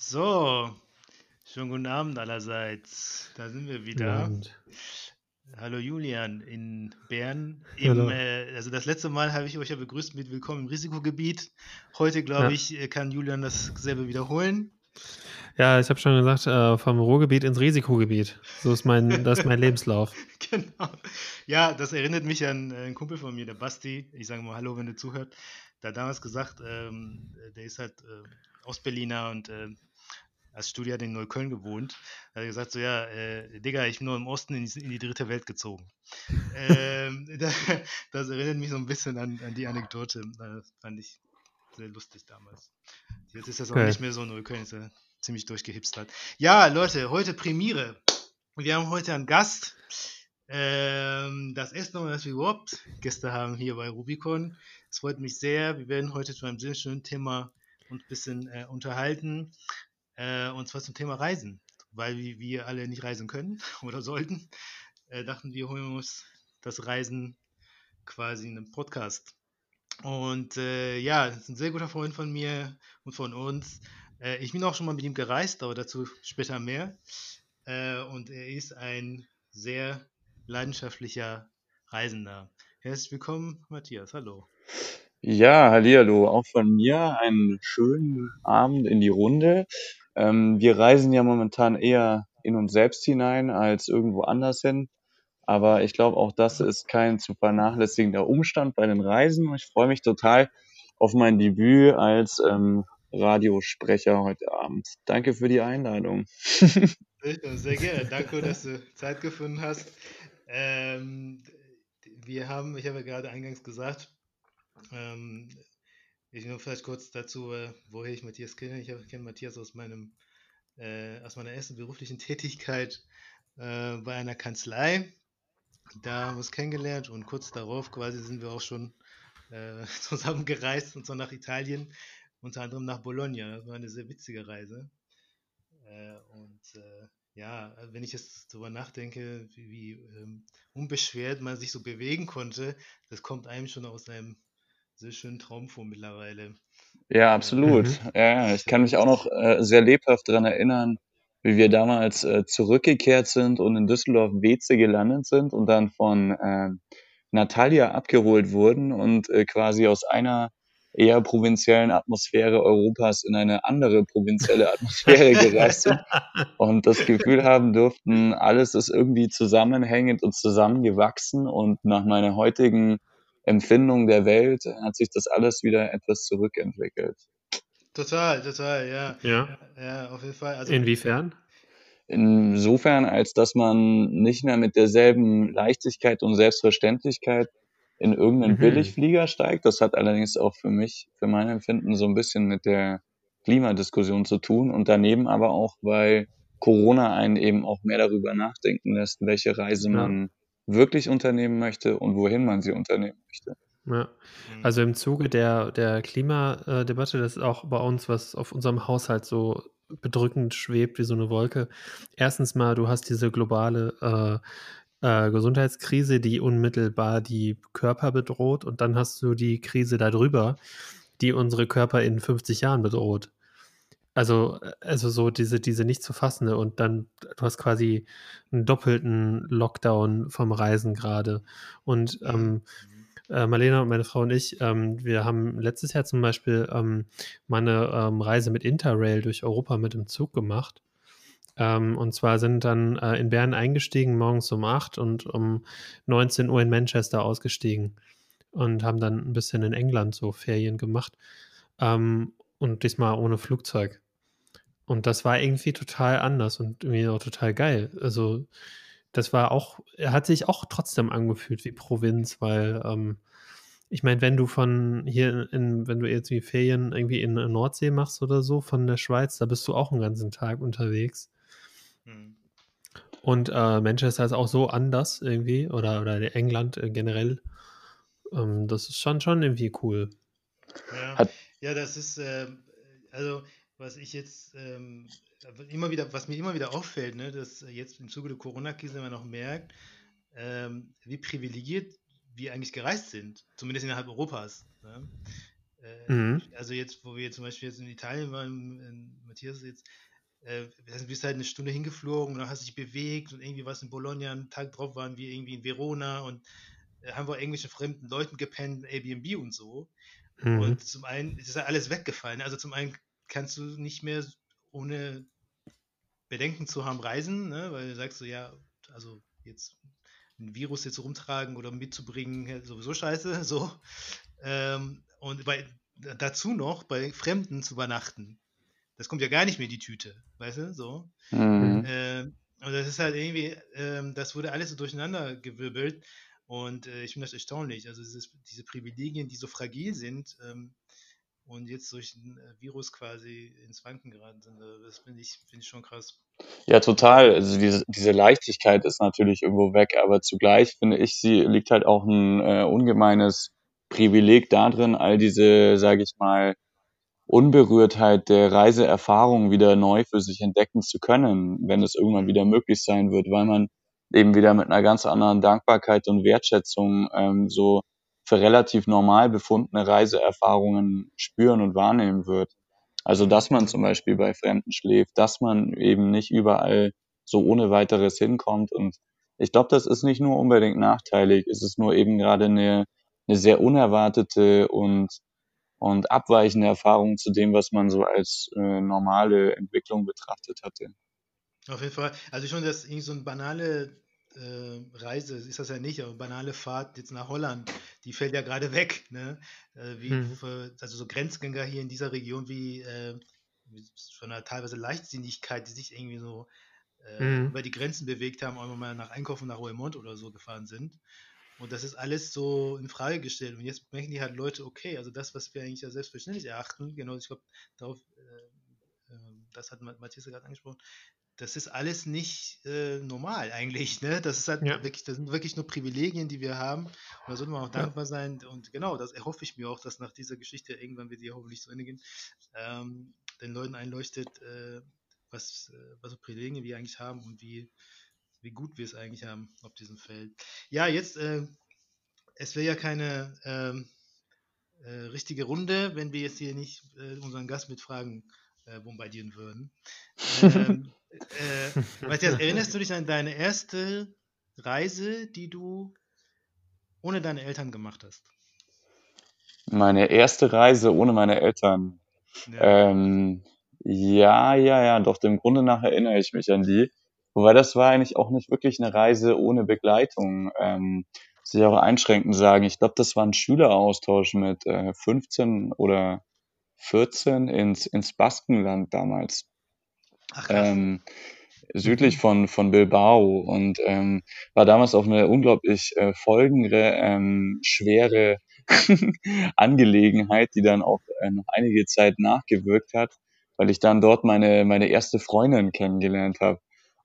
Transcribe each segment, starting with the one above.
So, schönen guten Abend allerseits. Da sind wir wieder. Hallo Julian in Bern. Im, äh, also das letzte Mal habe ich euch ja begrüßt mit Willkommen im Risikogebiet. Heute, glaube ja. ich, äh, kann Julian dasselbe wiederholen. Ja, ich habe schon gesagt, äh, vom Ruhrgebiet ins Risikogebiet. So ist mein, das ist mein Lebenslauf. genau. Ja, das erinnert mich an äh, einen Kumpel von mir, der Basti. Ich sage mal Hallo, wenn du zuhört. Der hat damals gesagt, ähm, der ist halt äh, Ostberliner und äh, als Studier in Neukölln gewohnt. Da hat er gesagt, so ja, äh, Digga, ich bin nur im Osten in die, in die dritte Welt gezogen. ähm, das, das erinnert mich so ein bisschen an, an die Anekdote. Das fand ich sehr lustig damals. Jetzt ist das auch okay. nicht mehr so Neukölln, ist ja ziemlich durchgehipst hat. Ja, Leute, heute Premiere. Wir haben heute einen Gast. Ähm, das erste Mal, dass wir überhaupt Gäste haben hier bei Rubicon. Es freut mich sehr. Wir werden heute zu einem sehr schönen Thema uns ein bisschen äh, unterhalten. Äh, und zwar zum Thema Reisen. Weil wir, wir alle nicht reisen können oder sollten, äh, dachten wir, holen uns das Reisen quasi in einem Podcast. Und äh, ja, ist ein sehr guter Freund von mir und von uns. Äh, ich bin auch schon mal mit ihm gereist, aber dazu später mehr. Äh, und er ist ein sehr leidenschaftlicher Reisender. Herzlich willkommen, Matthias. Hallo. Ja, hallihallo, auch von mir einen schönen Abend in die Runde. Ähm, wir reisen ja momentan eher in uns selbst hinein als irgendwo anders hin. Aber ich glaube, auch das ist kein zu vernachlässigender Umstand bei den Reisen. Ich freue mich total auf mein Debüt als ähm, Radiosprecher heute Abend. Danke für die Einladung. Sehr gerne. Danke, dass du Zeit gefunden hast. Ähm, wir haben, ich habe ja gerade eingangs gesagt, ähm, ich nur vielleicht kurz dazu, äh, woher ich Matthias kenne. Ich kenne Matthias aus meinem, äh, aus meiner ersten beruflichen Tätigkeit äh, bei einer Kanzlei. Da haben wir uns kennengelernt und kurz darauf quasi sind wir auch schon äh, zusammen gereist und zwar nach Italien, unter anderem nach Bologna. Das war eine sehr witzige Reise. Äh, und ja, wenn ich jetzt darüber nachdenke, wie, wie ähm, unbeschwert man sich so bewegen konnte, das kommt einem schon aus einem sehr schönen Traum vor mittlerweile. Ja, absolut. Mhm. Ja, ich kann mich auch noch äh, sehr lebhaft daran erinnern, wie wir damals äh, zurückgekehrt sind und in Düsseldorf-Weze gelandet sind und dann von äh, Natalia abgeholt wurden und äh, quasi aus einer eher provinziellen Atmosphäre Europas in eine andere provinzielle Atmosphäre gereist sind und das Gefühl haben durften, alles ist irgendwie zusammenhängend und zusammengewachsen und nach meiner heutigen Empfindung der Welt hat sich das alles wieder etwas zurückentwickelt. Total, total, ja. Ja, ja auf jeden Fall. Also, Inwiefern? Insofern, als dass man nicht mehr mit derselben Leichtigkeit und Selbstverständlichkeit in irgendeinen mhm. Billigflieger steigt. Das hat allerdings auch für mich, für mein Empfinden, so ein bisschen mit der Klimadiskussion zu tun und daneben aber auch, weil Corona einen eben auch mehr darüber nachdenken lässt, welche Reise ja. man wirklich unternehmen möchte und wohin man sie unternehmen möchte. Ja, mhm. also im Zuge der, der Klimadebatte, das ist auch bei uns, was auf unserem Haushalt so bedrückend schwebt wie so eine Wolke. Erstens mal, du hast diese globale äh, äh, Gesundheitskrise, die unmittelbar die Körper bedroht und dann hast du die Krise darüber, die unsere Körper in 50 Jahren bedroht. Also, äh, also so diese, diese nicht zu fassende und dann, du hast quasi einen doppelten Lockdown vom Reisen gerade. Und ähm, mhm. äh, Marlena und meine Frau und ich, ähm, wir haben letztes Jahr zum Beispiel ähm, mal eine ähm, Reise mit Interrail durch Europa mit dem Zug gemacht. Ähm, und zwar sind dann äh, in Bern eingestiegen, morgens um 8 und um 19 Uhr in Manchester ausgestiegen und haben dann ein bisschen in England so Ferien gemacht. Ähm, und diesmal ohne Flugzeug. Und das war irgendwie total anders und irgendwie auch total geil. Also, das war auch, er hat sich auch trotzdem angefühlt wie Provinz, weil, ähm, ich meine, wenn du von hier in, wenn du jetzt wie Ferien irgendwie in der Nordsee machst oder so, von der Schweiz, da bist du auch einen ganzen Tag unterwegs. Mhm. Und äh, Manchester ist auch so anders irgendwie, oder, oder England äh, generell. Ähm, das ist schon, schon irgendwie cool. Ja, ja das ist, äh, also was ich jetzt ähm, immer wieder, was mir immer wieder auffällt, ne, dass jetzt im Zuge der Corona-Krise man noch merkt, ähm, wie privilegiert wir eigentlich gereist sind, zumindest innerhalb Europas. Ne? Äh, mhm. Also jetzt, wo wir zum Beispiel jetzt in Italien waren, Matthias jetzt, äh, bist halt eine Stunde hingeflogen und dann hast du dich bewegt und irgendwie was in Bologna, einen Tag drauf waren wir irgendwie in Verona und äh, haben wir irgendwelche fremden Leuten gepennt, Airbnb und so. Mhm. Und zum einen ist ja alles weggefallen. Also zum einen kannst du nicht mehr ohne Bedenken zu haben reisen, ne? weil du sagst so, ja, also jetzt ein Virus jetzt rumtragen oder mitzubringen, sowieso scheiße, so. Ähm, und bei, dazu noch bei Fremden zu übernachten. Das kommt ja gar nicht mehr in die Tüte, weißt du, so. Mhm. Ähm, und das ist halt irgendwie, ähm, das wurde alles so durcheinander gewirbelt und äh, ich finde das erstaunlich. Also dieses, diese Privilegien, die so fragil sind, ähm, und jetzt durch ein äh, Virus quasi ins Wanken geraten sind. Also das finde ich, find ich schon krass. Ja, total. Also diese, diese Leichtigkeit ist natürlich irgendwo weg, aber zugleich finde ich, sie liegt halt auch ein äh, ungemeines Privileg darin, all diese, sage ich mal, Unberührtheit der Reiseerfahrung wieder neu für sich entdecken zu können, wenn es irgendwann wieder möglich sein wird, weil man eben wieder mit einer ganz anderen Dankbarkeit und Wertschätzung ähm, so für relativ normal befundene Reiseerfahrungen spüren und wahrnehmen wird. Also, dass man zum Beispiel bei Fremden schläft, dass man eben nicht überall so ohne weiteres hinkommt. Und ich glaube, das ist nicht nur unbedingt nachteilig, es ist nur eben gerade eine, eine sehr unerwartete und, und abweichende Erfahrung zu dem, was man so als äh, normale Entwicklung betrachtet hatte. Auf jeden Fall. Also schon, dass irgendwie so eine banale äh, Reise ist das ja nicht, aber banale Fahrt jetzt nach Holland, die fällt ja gerade weg. Ne? Äh, wie mhm. für, also so Grenzgänger hier in dieser Region wie, äh, von einer teilweise Leichtsinnigkeit, die sich irgendwie so äh, mhm. über die Grenzen bewegt haben, auch mal nach Einkaufen nach Roermond oder so gefahren sind. Und das ist alles so in Frage gestellt. Und jetzt merken die halt Leute, okay, also das, was wir eigentlich ja selbstverständlich erachten, genau, ich glaube, darauf, äh, äh, das hat Matthias gerade angesprochen, das ist alles nicht äh, normal eigentlich. Ne? Das ist halt ja. wirklich, das sind wirklich nur Privilegien, die wir haben. Und da sollte man auch dankbar ja. sein. Und genau, das erhoffe ich mir auch, dass nach dieser Geschichte irgendwann wird die hoffentlich zu Ende gehen, ähm, den Leuten einleuchtet, äh, was, äh, was für Privilegien wir eigentlich haben und wie, wie gut wir es eigentlich haben auf diesem Feld. Ja, jetzt, äh, es wäre ja keine ähm, äh, richtige Runde, wenn wir jetzt hier nicht äh, unseren Gast mit Fragen äh, bombardieren würden. Ähm, äh, Matthias, erinnerst du dich an deine erste Reise, die du ohne deine Eltern gemacht hast? Meine erste Reise ohne meine Eltern. Ja. Ähm, ja, ja, ja, doch dem Grunde nach erinnere ich mich an die. Wobei das war eigentlich auch nicht wirklich eine Reise ohne Begleitung. Ähm, muss ich auch einschränkend sagen. Ich glaube, das war ein Schüleraustausch mit äh, 15 oder 14 ins, ins Baskenland damals. Ach, ähm, südlich mhm. von, von Bilbao und ähm, war damals auch eine unglaublich äh, folgende, ähm, schwere Angelegenheit, die dann auch äh, noch einige Zeit nachgewirkt hat, weil ich dann dort meine, meine erste Freundin kennengelernt habe.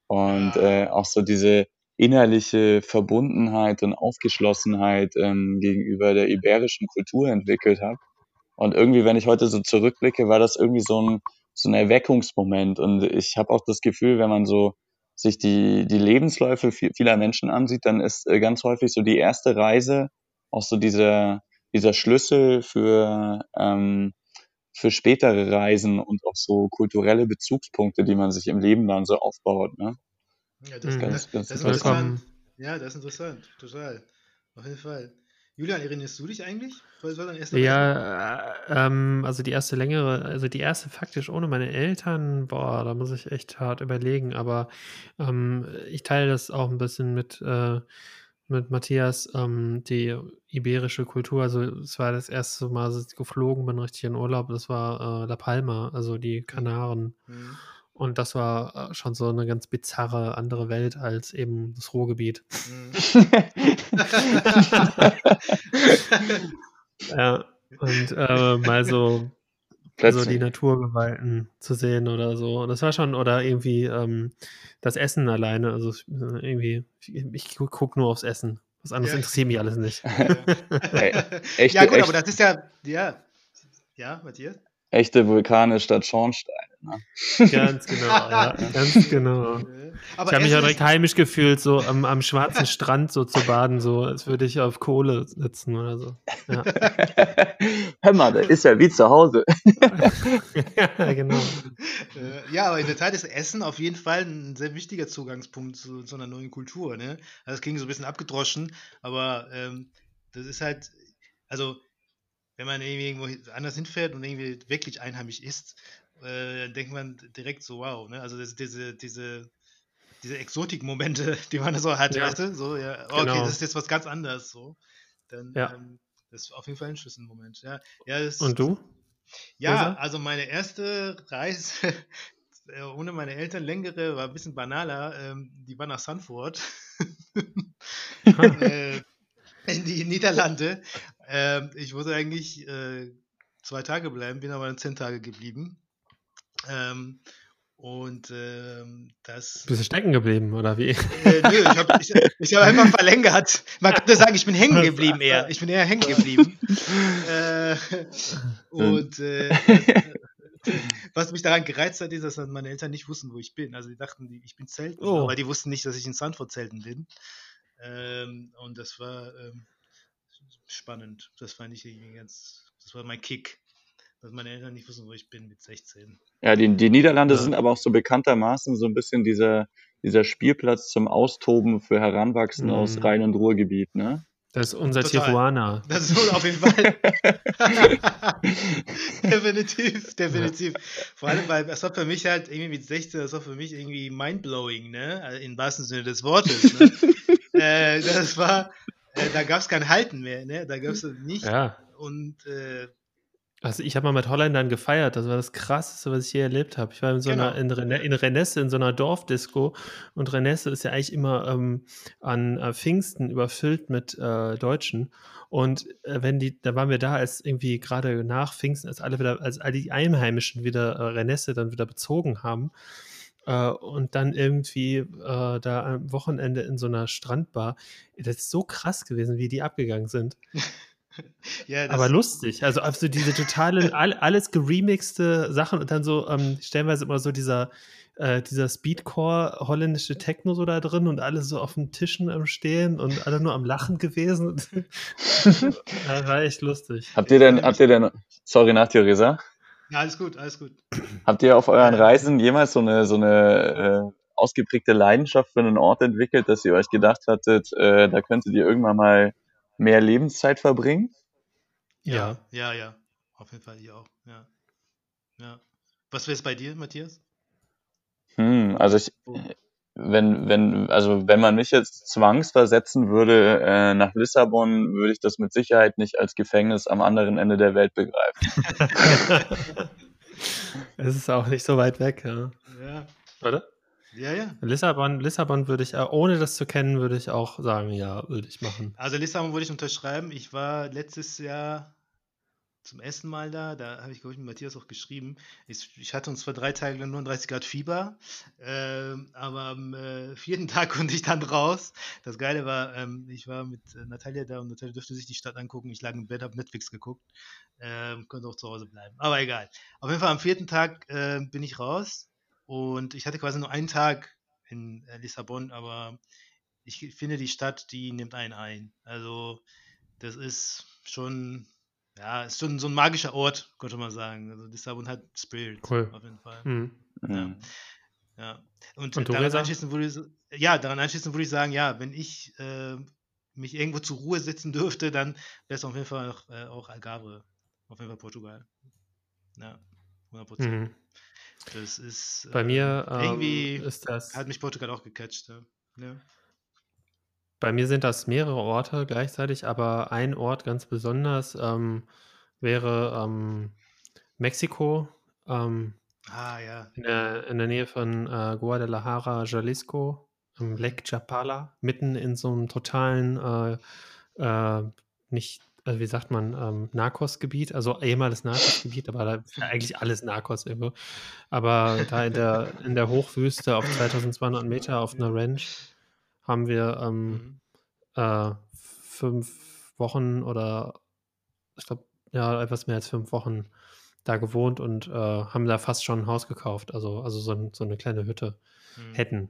Und äh, auch so diese innerliche Verbundenheit und Aufgeschlossenheit ähm, gegenüber der iberischen Kultur entwickelt habe. Und irgendwie, wenn ich heute so zurückblicke, war das irgendwie so ein, so ein Erweckungsmoment. Und ich habe auch das Gefühl, wenn man so sich die, die Lebensläufe vieler Menschen ansieht, dann ist äh, ganz häufig so die erste Reise auch so dieser, dieser Schlüssel für, ähm, für spätere Reisen und auch so kulturelle Bezugspunkte, die man sich im Leben dann so aufbaut. Ne? Ja, das, mhm. ganz, ganz das ist interessant. Ja, das ist interessant, total. Auf jeden Fall. Julian, erinnerst du dich eigentlich? Was war dein erster Ja, äh, ähm, also die erste längere, also die erste faktisch ohne meine Eltern, boah, da muss ich echt hart überlegen, aber ähm, ich teile das auch ein bisschen mit, äh, mit Matthias, ähm, die iberische Kultur. Also es war das erste Mal, dass ich geflogen bin, richtig in Urlaub, das war äh, La Palma, also die mhm. Kanaren. Mhm. Und das war äh, schon so eine ganz bizarre andere Welt als eben das Ruhrgebiet. Mhm. ja, und äh, mal so, so die Naturgewalten zu sehen oder so. Und das war schon, oder irgendwie ähm, das Essen alleine. Also irgendwie, ich, ich gucke nur aufs Essen. Was anderes ja. interessiert mich alles nicht. hey, echte, ja, gut, echt, aber das ist ja, ja, ja, Matthias? Echte Vulkane statt Schornsteine. Ne? Ganz genau, ja, ganz genau. Aber ich habe mich ja direkt heimisch gefühlt, so am, am schwarzen Strand so zu baden, so als würde ich auf Kohle sitzen oder so. Ja. Hör mal, da ist ja wie zu Hause. ja, genau. Äh, ja, aber in der Tat ist Essen auf jeden Fall ein sehr wichtiger Zugangspunkt zu, zu einer neuen Kultur. Ne? Also es klingt so ein bisschen abgedroschen, aber ähm, das ist halt, also wenn man irgendwie irgendwo anders hinfährt und irgendwie wirklich einheimisch ist, äh, denkt man direkt so, wow, ne? Also das, diese, diese, diese Exotik-Momente, die man so hat, ja. weißt du? So, ja, okay, genau. das ist jetzt was ganz anderes, so. Dann, ja. ähm, das ist auf jeden Fall ein Schlüsselmoment, ja. ja das, und du? Ja, also meine erste Reise äh, ohne meine Eltern längere, war ein bisschen banaler. Ähm, die war nach Sanford. äh, in die Niederlande. Ähm, ich wollte eigentlich äh, zwei Tage bleiben, bin aber zehn Tage geblieben. Ähm, und ähm, das. Bist du stecken geblieben, oder wie? Äh, nö, ich habe ich, ich hab einfach verlängert. Man könnte sagen, ich bin hängen geblieben eher. Ich bin eher hängen geblieben. äh, und äh, was mich daran gereizt hat, ist, dass meine Eltern nicht wussten, wo ich bin. Also die dachten, ich bin zelten, oh. aber die wussten nicht, dass ich in Sanford zelten bin. Ähm, und das war ähm, spannend. Das fand ich irgendwie ganz, das war mein Kick dass meine Eltern nicht wissen, wo ich bin mit 16. Ja, die, die Niederlande ja. sind aber auch so bekanntermaßen so ein bisschen dieser, dieser Spielplatz zum Austoben für Heranwachsende mhm. aus Rhein- und Ruhrgebiet, ne? Das ist unser Total. Tijuana. Das ist auf jeden Fall. definitiv, definitiv. Vor allem, weil das war für mich halt irgendwie mit 16, das war für mich irgendwie mindblowing, ne? Also Im wahrsten Sinne des Wortes. Ne? äh, das war, äh, da gab es kein Halten mehr, ne? Da gab es nicht. Ja. Und äh, also ich habe mal mit Holländern gefeiert, das war das Krasseste, was ich je erlebt habe. Ich war in so genau. einer, in, Rene, in Renesse, in so einer Dorfdisco und Renesse ist ja eigentlich immer ähm, an äh, Pfingsten überfüllt mit äh, Deutschen. Und äh, wenn die, da waren wir da, als irgendwie gerade nach Pfingsten, als alle wieder, als all die Einheimischen wieder äh, Renesse dann wieder bezogen haben. Uh, und dann irgendwie uh, da am Wochenende in so einer Strandbar. Das ist so krass gewesen, wie die abgegangen sind. Ja, aber lustig. Also, also diese totale, all, alles geremixte Sachen und dann so ähm, stellenweise immer so dieser, äh, dieser Speedcore holländische Techno so da drin und alle so auf den Tischen am Stehen und alle nur am Lachen gewesen. das war echt lustig. Habt ihr denn, habt ihr denn, sorry nach dir, Reza? Ja, alles gut, alles gut. Habt ihr auf euren Reisen jemals so eine, so eine äh, ausgeprägte Leidenschaft für einen Ort entwickelt, dass ihr euch gedacht hattet, äh, da könntet ihr irgendwann mal mehr Lebenszeit verbringen? Ja, ja, ja. Auf jeden Fall ich auch. Ja. ja. Was wäre es bei dir, Matthias? Hm, also ich, oh. wenn, wenn, also wenn man mich jetzt zwangsversetzen würde äh, nach Lissabon, würde ich das mit Sicherheit nicht als Gefängnis am anderen Ende der Welt begreifen. es ist auch nicht so weit weg, ja. Ja. Oder? Ja, ja. Lissabon, Lissabon würde ich, äh, ohne das zu kennen, würde ich auch sagen, ja, würde ich machen. Also Lissabon würde ich unterschreiben. Ich war letztes Jahr zum ersten Mal da. Da habe ich, glaube ich, mit Matthias auch geschrieben. Ich, ich hatte uns vor drei Tagen nur 39 Grad Fieber. Ähm, aber am äh, vierten Tag konnte ich dann raus. Das Geile war, ähm, ich war mit äh, Natalia da und Natalia durfte sich die Stadt angucken. Ich lag im Bett, habe Netflix geguckt. Ähm, konnte auch zu Hause bleiben. Aber egal. Auf jeden Fall am vierten Tag äh, bin ich raus und ich hatte quasi nur einen Tag in äh, Lissabon, aber ich finde, die Stadt, die nimmt einen ein. Also, das ist schon, ja, ist schon so ein magischer Ort, könnte man sagen. Also, Lissabon hat Spirit, cool. auf jeden Fall. Mhm. Ja. Ja. Und, Und daran, anschließend würde ich, ja, daran anschließend würde ich sagen, ja, wenn ich äh, mich irgendwo zur Ruhe setzen dürfte, dann wäre es auf jeden Fall auch, äh, auch Algarve, auf jeden Fall Portugal. Ja, 100 Prozent. Mhm. Das ist. Bei mir ähm, irgendwie ist das. Hat mich Portugal auch gecatcht. Ja. ja. Bei mir sind das mehrere Orte gleichzeitig, aber ein Ort ganz besonders ähm, wäre ähm, Mexiko. Ähm, ah, ja. In der, in der Nähe von äh, Guadalajara, Jalisco, im Lake Chapala, mitten in so einem totalen, äh, äh, nicht also wie sagt man, ähm, Narcos-Gebiet, also ehemaliges Narcos-Gebiet, aber da ist ja eigentlich alles Narcos irgendwo. Aber da in der, in der Hochwüste auf 2200 Meter auf einer Ranch haben wir ähm, mhm. äh, fünf Wochen oder ich glaube, ja, etwas mehr als fünf Wochen da gewohnt und äh, haben da fast schon ein Haus gekauft. Also, also so, so eine kleine Hütte hm. hätten.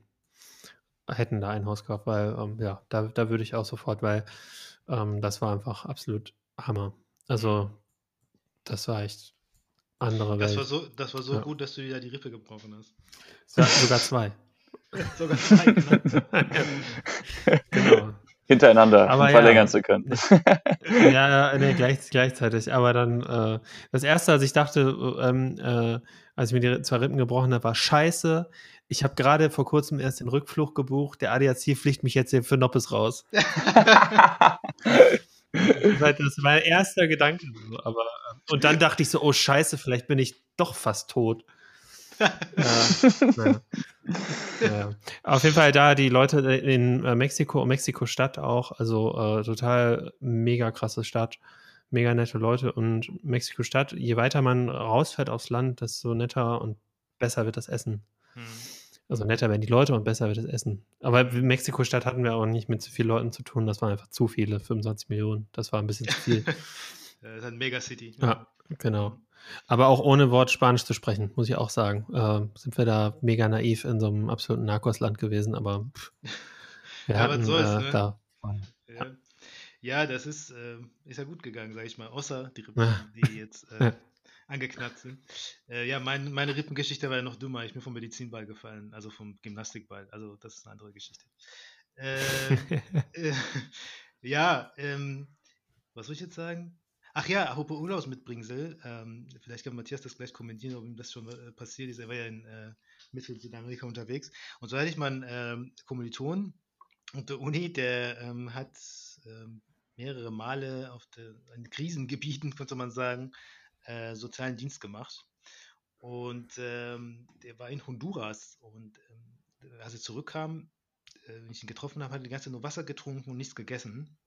Hätten da ein Haus gekauft, weil, ähm, ja, da, da würde ich auch sofort, weil ähm, das war einfach absolut Hammer. Also, das war echt andere Welt. Das war so, das war so ja. gut, dass du wieder die Rippe gebrochen hast. Ja, sogar zwei. sogar zwei, genau. genau hintereinander Aber verlängern ja, zu können. ja, nee, gleich, gleichzeitig. Aber dann, äh, das erste, als ich dachte, ähm, äh, als ich mir die zwei Rippen gebrochen habe, war scheiße. Ich habe gerade vor kurzem erst den Rückflug gebucht. Der ADAC fliegt mich jetzt hier für Noppes raus. das war mein erster Gedanke. Aber, äh, und dann dachte ich so, oh scheiße, vielleicht bin ich doch fast tot ja, ja. Auf jeden Fall da die Leute in äh, Mexiko, Mexiko-Stadt auch, also äh, total mega krasse Stadt, mega nette Leute und Mexiko-Stadt, je weiter man rausfährt aufs Land, desto netter und besser wird das Essen. Hm. Also netter werden die Leute und besser wird das Essen. Aber Mexiko-Stadt hatten wir auch nicht mit zu vielen Leuten zu tun, das waren einfach zu viele, 25 Millionen, das war ein bisschen zu viel. das ist ein Megacity. Ja, genau. Aber auch ohne Wort Spanisch zu sprechen, muss ich auch sagen. Äh, sind wir da mega naiv in so einem absoluten Narcosland gewesen, aber pff, wir ja, hatten so ist, äh, ne? da. Ja. ja. das ist, äh, ist ja gut gegangen, sage ich mal, außer die Rippen, die jetzt äh, angeknackt sind. Äh, ja, mein, meine Rippengeschichte war ja noch dümmer. Ich bin vom Medizinball gefallen, also vom Gymnastikball. Also das ist eine andere Geschichte. Ähm, äh, ja, ähm, was soll ich jetzt sagen? Ach ja, apropos Urlaubsmitbringsel, ähm, vielleicht kann Matthias das gleich kommentieren, ob ihm das schon äh, passiert ist. Er war ja in äh, Mittel- Südamerika unterwegs. Und so hatte ich mal einen ähm, Kommiliton und der Uni, der ähm, hat ähm, mehrere Male auf der, in Krisengebieten, könnte man sagen, äh, sozialen Dienst gemacht. Und ähm, der war in Honduras. Und ähm, als er zurückkam, äh, wenn ich ihn getroffen habe, hat er die ganze Zeit nur Wasser getrunken und nichts gegessen.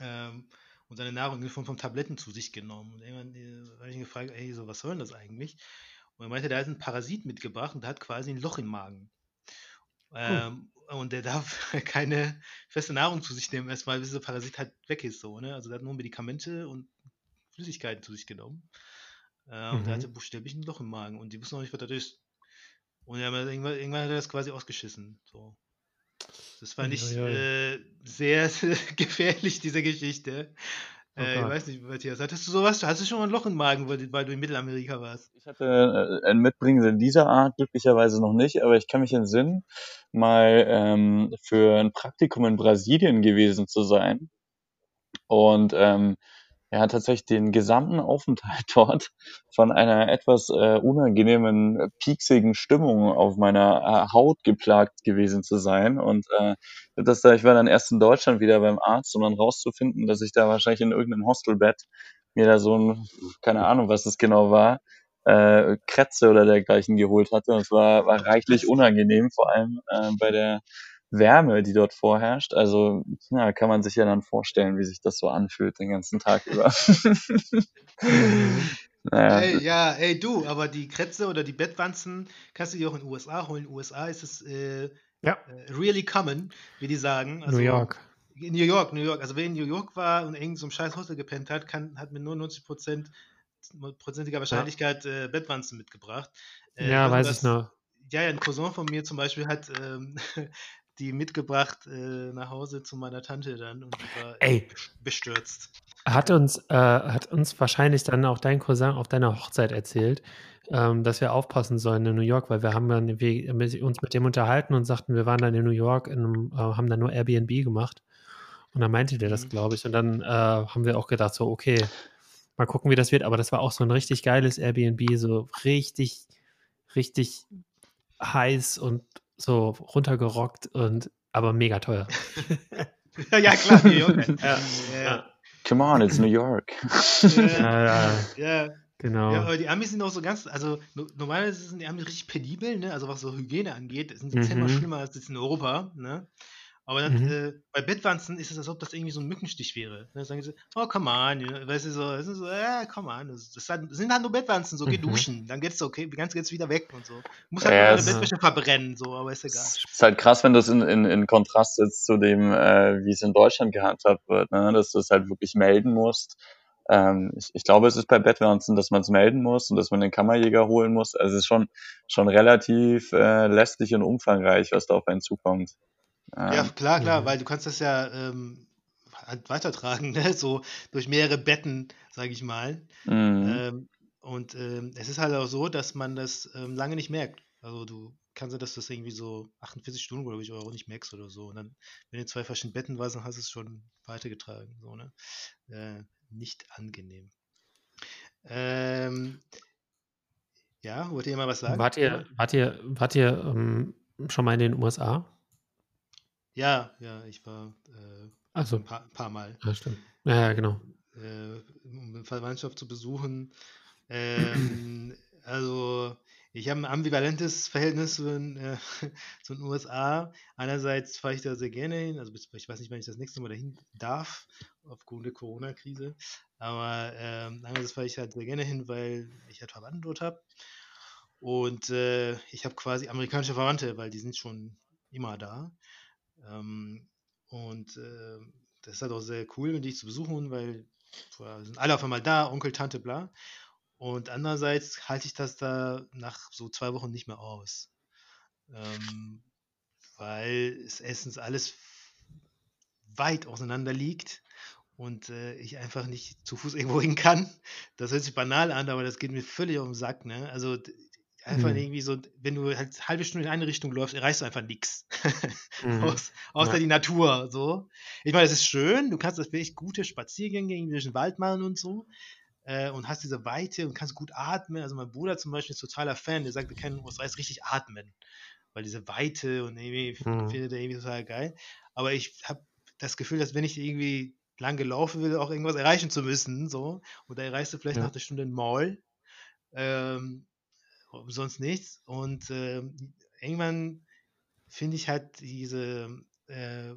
Ähm, und seine Nahrung in Form von Tabletten zu sich genommen. Und irgendwann äh, habe ich ihn gefragt, ey, so, was soll denn das eigentlich? Und er meinte, da ist ein Parasit mitgebracht und der hat quasi ein Loch im Magen. Ähm, und der darf keine feste Nahrung zu sich nehmen, erstmal bis der Parasit halt weg ist. So, ne? Also der hat nur Medikamente und Flüssigkeiten zu sich genommen. Äh, mhm. Und der hatte buchstäblich ein Loch im Magen und die wussten noch nicht, was das ist. Und irgendwann, irgendwann hat er das quasi ausgeschissen. So. Das fand ich äh, sehr, gefährlich, diese Geschichte. Oh äh, ich weiß nicht, Matthias, hattest du sowas? Hast du schon mal ein Loch im Magen, weil, weil du in Mittelamerika warst? Ich hatte äh, ein Mitbringen in dieser Art glücklicherweise noch nicht, aber ich kann mich entsinnen, mal ähm, für ein Praktikum in Brasilien gewesen zu sein. Und ähm, hat tatsächlich den gesamten Aufenthalt dort von einer etwas äh, unangenehmen, pieksigen Stimmung auf meiner äh, Haut geplagt gewesen zu sein. Und äh, das da, ich war dann erst in Deutschland wieder beim Arzt, um dann rauszufinden, dass ich da wahrscheinlich in irgendeinem Hostelbett mir da so ein, keine Ahnung, was es genau war, äh, Krätze oder dergleichen geholt hatte. Und es war, war reichlich unangenehm, vor allem äh, bei der Wärme, die dort vorherrscht. Also ja, kann man sich ja dann vorstellen, wie sich das so anfühlt den ganzen Tag über. naja. Ey, ja, ey du, aber die Krätze oder die Bettwanzen kannst du dir auch in den USA holen. In den USA ist es äh, ja. Äh, really common, wie die sagen. Also, New York. In New York, New York. Also wer in New York war und irgend so einem scheiß Hostel gepennt hat, kann, hat mit nur 90 prozentiger Wahrscheinlichkeit ja. äh, Bettwanzen mitgebracht. Äh, ja, weiß das, ich noch. Ja, ja, ein Cousin von mir zum Beispiel hat ähm, die mitgebracht äh, nach Hause zu meiner Tante dann und die war Ey, bestürzt. Hat uns, äh, hat uns wahrscheinlich dann auch dein Cousin auf deiner Hochzeit erzählt, ähm, dass wir aufpassen sollen in New York, weil wir haben dann wir, uns mit dem unterhalten und sagten, wir waren dann in New York, in einem, äh, haben dann nur Airbnb gemacht. Und dann meinte der das, mhm. glaube ich. Und dann äh, haben wir auch gedacht, so, okay, mal gucken, wie das wird. Aber das war auch so ein richtig geiles Airbnb, so richtig, richtig heiß und so runtergerockt und aber mega teuer. ja, klar, New York. ja, ja. Come on, it's New York. ja, ja, ja. Genau. Ja, aber die Amis sind auch so ganz, also normalerweise sind die Amis richtig penibel, ne? Also was so Hygiene angeht, sind sie mhm. zehnmal schlimmer als jetzt in Europa, ne? Aber dann, mhm. äh, bei Bettwanzen ist es, als ob das irgendwie so ein Mückenstich wäre. Dann sagen sie, oh, come on, ja, weißt du, so, das ist so, ja, come on, das, das, sind halt nur Bettwanzen, so, geh mhm. duschen, dann geht's okay, ganz geht's wieder weg und so. Muss halt ja, deine Bettwäsche verbrennen, so, aber ist egal. Es ist halt krass, wenn das in, in, in Kontrast setzt zu dem, äh, wie es in Deutschland gehandhabt wird, ne? dass du es halt wirklich melden musst ähm, ich, ich, glaube, es ist bei Bettwanzen, dass man es melden muss und dass man den Kammerjäger holen muss. Also es ist schon, schon relativ äh, lästig und umfangreich, was da auf einen zukommt. Ähm, ja, klar, klar, ja. weil du kannst das ja ähm, halt weitertragen, ne? so durch mehrere Betten, sage ich mal. Mhm. Ähm, und ähm, es ist halt auch so, dass man das ähm, lange nicht merkt. Also du kannst ja, dass das irgendwie so 48 Stunden oder ich auch nicht merkst oder so. Und dann, wenn du zwei verschiedene Betten warst, dann hast du es schon weitergetragen. So, ne? Äh, nicht angenehm. Ähm, ja, wollt ihr mal was sagen? Wart ihr, wart ihr, wart ihr ähm, schon mal in den USA? Ja, ja, ich war äh, also, ein paar, paar, Mal. Ja, stimmt. Ja, genau. Äh, um Verwandtschaft zu besuchen. Ähm, also, ich habe ein ambivalentes Verhältnis zu den, äh, zu den USA. Einerseits fahre ich da sehr gerne hin, also ich weiß nicht, wann ich das nächste Mal dahin darf, aufgrund der Corona-Krise. Aber ähm, einerseits fahre ich halt sehr gerne hin, weil ich halt Verwandte dort habe. Und äh, ich habe quasi amerikanische Verwandte, weil die sind schon immer da. Ähm, und äh, das ist halt auch sehr cool, die zu besuchen, weil sind alle auf einmal da, Onkel, Tante, bla. Und andererseits halte ich das da nach so zwei Wochen nicht mehr aus. Ähm, weil es erstens alles weit auseinander liegt und äh, ich einfach nicht zu Fuß irgendwo hin kann. Das hört sich banal an, aber das geht mir völlig auf den Sack. Ne? Also einfach mhm. irgendwie so, wenn du halt eine halbe Stunde in eine Richtung läufst, erreichst du einfach nichts. mhm. Aus, außer ja. die Natur. So. Ich meine, es ist schön, du kannst das wirklich gute Spaziergänge irgendwie durch den Wald machen und so. Äh, und hast diese Weite und kannst gut atmen. Also mein Bruder zum Beispiel ist totaler Fan, der sagt, wir können uns richtig atmen. Weil diese Weite und irgendwie mhm. findet er irgendwie total geil. Aber ich habe das Gefühl, dass wenn ich irgendwie lang gelaufen will, auch irgendwas erreichen zu müssen. So. Und da erreichst du vielleicht ja. nach der Stunde ein Mall. Ähm, sonst nichts. Und äh, irgendwann finde ich halt diese äh,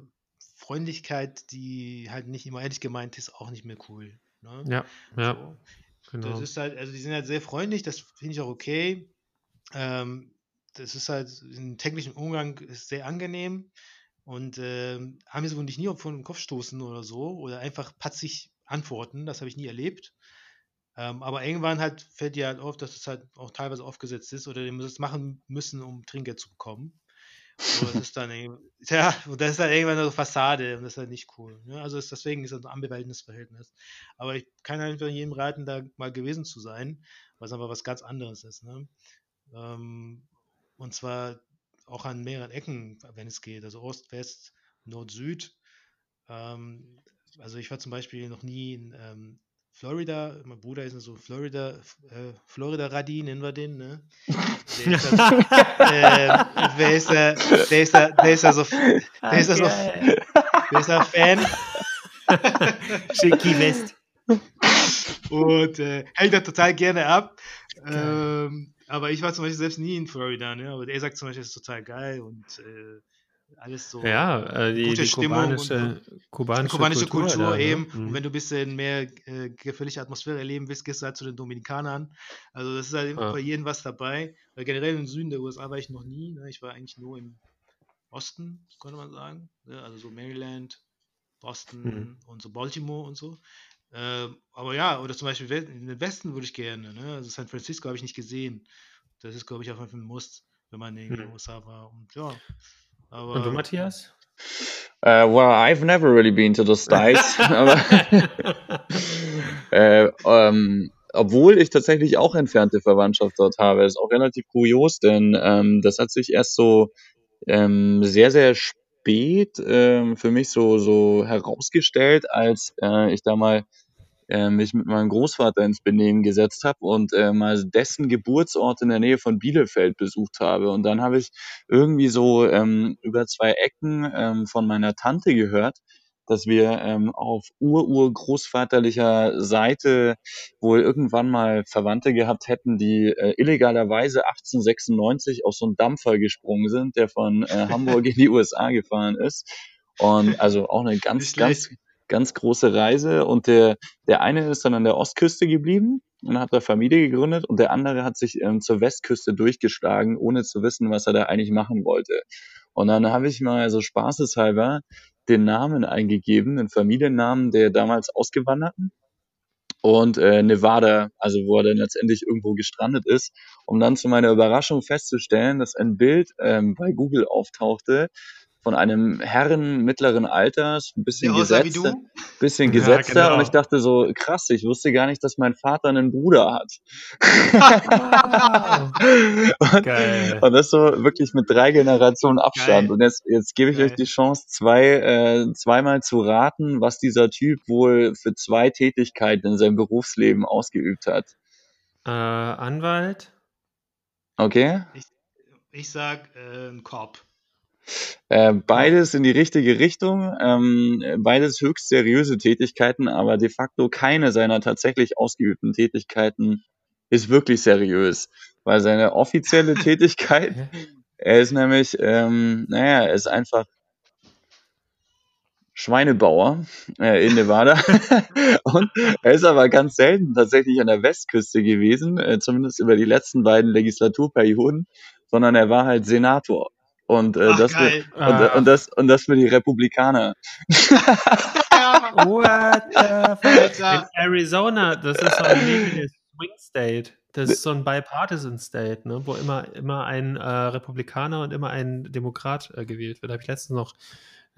Freundlichkeit, die halt nicht immer ehrlich gemeint ist, auch nicht mehr cool. Ne? Ja, ja. So. Genau. Das ist halt, also die sind halt sehr freundlich, das finde ich auch okay. Ähm, das ist halt im täglichen Umgang sehr angenehm und äh, haben jetzt wohl nicht nie vor den Kopf stoßen oder so oder einfach patzig antworten, das habe ich nie erlebt. Ähm, aber irgendwann halt fällt dir halt auf, dass es halt auch teilweise aufgesetzt ist oder die müssen es machen müssen, um Trinkgeld zu bekommen. Und das ist dann ja, und das ist dann irgendwann eine Fassade und das ist halt nicht cool. Ne? Also ist, deswegen ist das ein ambivalentes Verhältnis. Aber ich kann einfach jedem raten, da mal gewesen zu sein, was aber was ganz anderes ist. Ne? Ähm, und zwar auch an mehreren Ecken, wenn es geht. Also Ost, West, Nord, Süd. Ähm, also ich war zum Beispiel noch nie in ähm, Florida, mein Bruder ist so Florida, äh, Florida-Radi, nennen wir den, ne? Der ist, das, äh, der ist da, der ist da, der ist da so, der ist da so, der ist da Fan. Schicki West. Und äh, hängt da total gerne ab. Ähm, aber ich war zum Beispiel selbst nie in Florida, ne? Aber er sagt zum Beispiel, es ist total geil und äh, alles so. Ja, äh, die, gute die kubanische, kubanische, kubanische Kultur, Kultur da, ne? eben. Mhm. Und wenn du ein bisschen mehr äh, gefällige Atmosphäre erleben willst, gehst du halt zu den Dominikanern. Also das ist halt ja. bei jedem was dabei. Weil generell im Süden der USA war ich noch nie. Ne? Ich war eigentlich nur im Osten, könnte man sagen. Ne? Also so Maryland, Boston mhm. und so Baltimore und so. Äh, aber ja, oder zum Beispiel in den Westen würde ich gerne. Ne? Also San Francisco habe ich nicht gesehen. Das ist, glaube ich, auch einfach ein Muss, wenn man in den mhm. USA war. Und ja. Aber, Und du, Matthias? Uh, well, I've never really been to the States. aber, äh, ähm, obwohl ich tatsächlich auch entfernte Verwandtschaft dort habe. ist auch relativ kurios, denn ähm, das hat sich erst so ähm, sehr, sehr spät ähm, für mich so, so herausgestellt, als äh, ich da mal äh, mich mit meinem Großvater ins Benehmen gesetzt habe und äh, mal dessen Geburtsort in der Nähe von Bielefeld besucht habe. Und dann habe ich irgendwie so ähm, über zwei Ecken ähm, von meiner Tante gehört, dass wir ähm, auf ur-ur-großvaterlicher Seite wohl irgendwann mal Verwandte gehabt hätten, die äh, illegalerweise 1896 auf so einen Dampfer gesprungen sind, der von äh, Hamburg in die USA gefahren ist. Und also auch eine ganz, ganz, ganz große Reise und der, der eine ist dann an der Ostküste geblieben und hat da Familie gegründet und der andere hat sich ähm, zur Westküste durchgeschlagen, ohne zu wissen, was er da eigentlich machen wollte. Und dann habe ich mal so spaßeshalber den Namen eingegeben, den Familiennamen der damals Ausgewanderten und äh, Nevada, also wo er dann letztendlich irgendwo gestrandet ist, um dann zu meiner Überraschung festzustellen, dass ein Bild ähm, bei Google auftauchte von einem Herren mittleren Alters, ein bisschen gesetzter, bisschen gesetzter ja, genau. und ich dachte so, krass, ich wusste gar nicht, dass mein Vater einen Bruder hat. und, Geil. und das so wirklich mit drei Generationen Abstand. Geil. Und jetzt, jetzt gebe ich Geil. euch die Chance, zwei, äh, zweimal zu raten, was dieser Typ wohl für zwei Tätigkeiten in seinem Berufsleben ausgeübt hat. Äh, Anwalt. Okay. Ich, ich sag äh, ein Korb. Äh, beides in die richtige Richtung, ähm, beides höchst seriöse Tätigkeiten, aber de facto keine seiner tatsächlich ausgeübten Tätigkeiten ist wirklich seriös, weil seine offizielle Tätigkeit, er ist nämlich, ähm, naja, er ist einfach Schweinebauer äh, in Nevada. und er ist aber ganz selten tatsächlich an der Westküste gewesen, äh, zumindest über die letzten beiden Legislaturperioden, sondern er war halt Senator. Und, äh, Ach, das für, und, und, das, und das für die Republikaner. What the fuck? In Arizona, das ist so ein legales Swing State. Das ist so ein Bipartisan State, ne, wo immer, immer ein äh, Republikaner und immer ein Demokrat äh, gewählt wird. Da habe ich letztens noch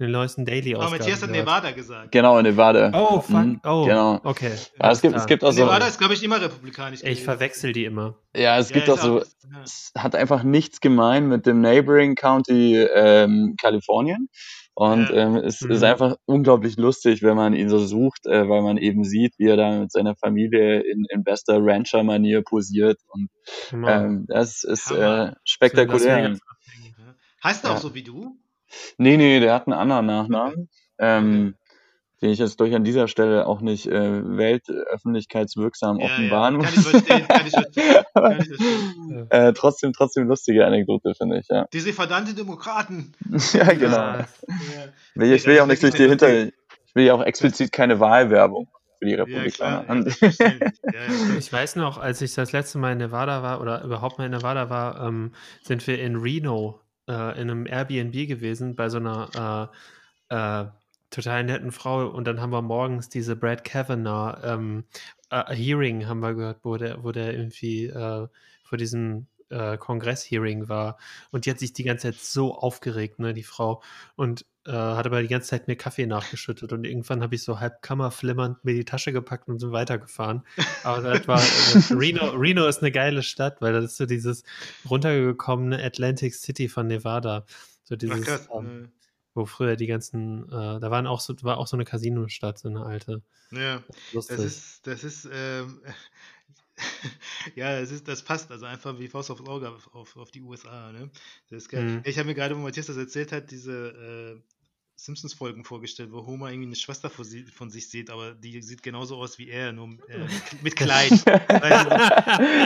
den neuesten Daily aus. Oh, Matthias hat Nevada gesagt. Genau, in Nevada. Oh, fuck. Mhm, oh, genau. okay. Ja, es, gibt, es gibt auch so. Nevada ist, glaube ich, immer republikanisch. Ich verwechsel die immer. Ja, es ja, gibt auch so. Auch, ja. Es hat einfach nichts gemein mit dem Neighboring County ähm, Kalifornien. Und ja. ähm, es mhm. ist einfach unglaublich lustig, wenn man ihn so sucht, äh, weil man eben sieht, wie er da mit seiner Familie in, in bester Rancher-Manier posiert. Und ähm, das ist äh, spektakulär. Heißt er auch so wie du? Nee, nee, der hat einen anderen Nachnamen, ähm, den ich jetzt durch an dieser Stelle auch nicht äh, weltöffentlichkeitswirksam ja, offenbaren muss. Kann ich verstehen, kann ich verstehen. Kann ich verstehen. äh, trotzdem, trotzdem lustige Anekdote, finde ich, ja. Diese verdammten Demokraten. ja, genau. Ja. Will, ich will ja auch nicht durch die Hinter... Ich will ja auch explizit keine Wahlwerbung für die Republikaner. Ja, klar, ja, ich weiß noch, als ich das letzte Mal in Nevada war oder überhaupt mal in Nevada war, ähm, sind wir in Reno äh, in einem Airbnb gewesen bei so einer äh, äh, total netten Frau. Und dann haben wir morgens diese Brad Kavanaugh ähm, äh, Hearing haben wir gehört, wo der, wo der irgendwie äh, vor diesem äh, Kongress-Hearing war und die hat sich die ganze Zeit so aufgeregt, ne, die Frau und äh, hat aber die ganze Zeit mir Kaffee nachgeschüttet und irgendwann habe ich so halb kammerflimmernd mir die Tasche gepackt und so weitergefahren. Aber das war äh, Reno, Reno ist eine geile Stadt, weil das ist so dieses runtergekommene Atlantic City von Nevada. So dieses, Ach, ähm, wo früher die ganzen, äh, da waren auch so, war auch so eine Casino-Stadt, so eine alte. Ja, das ist, das ist, ähm, ja, das, ist, das passt also einfach wie Faust auf Auge auf, auf, auf die USA. Ne? Das ist geil. Mhm. Ich habe mir gerade, wo Matthias das erzählt hat, diese äh, Simpsons-Folgen vorgestellt, wo Homer irgendwie eine Schwester von, sie, von, sich sieht, aber die sieht genauso aus wie er, nur äh, mit Kleid. weißt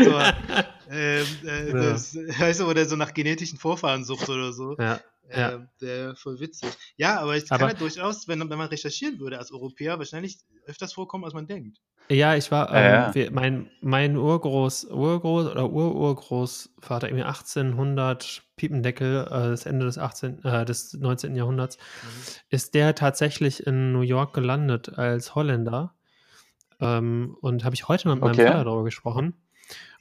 du, so, äh, äh, ja. das, weißt du, oder so nach genetischen Vorfahren sucht oder so. Ja. Ja. Äh, der voll witzig. Ja, aber es kann ja durchaus, wenn, wenn man recherchieren würde als Europäer, wahrscheinlich öfters vorkommen, als man denkt. Ja, ich war, ähm, ja. mein, mein Urgroß, Urgroß oder Ururgroßvater, irgendwie 1800 Piependeckel, äh, das Ende des, 18, äh, des 19. Jahrhunderts, mhm. ist der tatsächlich in New York gelandet als Holländer. Ähm, und habe ich heute mit meinem okay. Vater darüber gesprochen.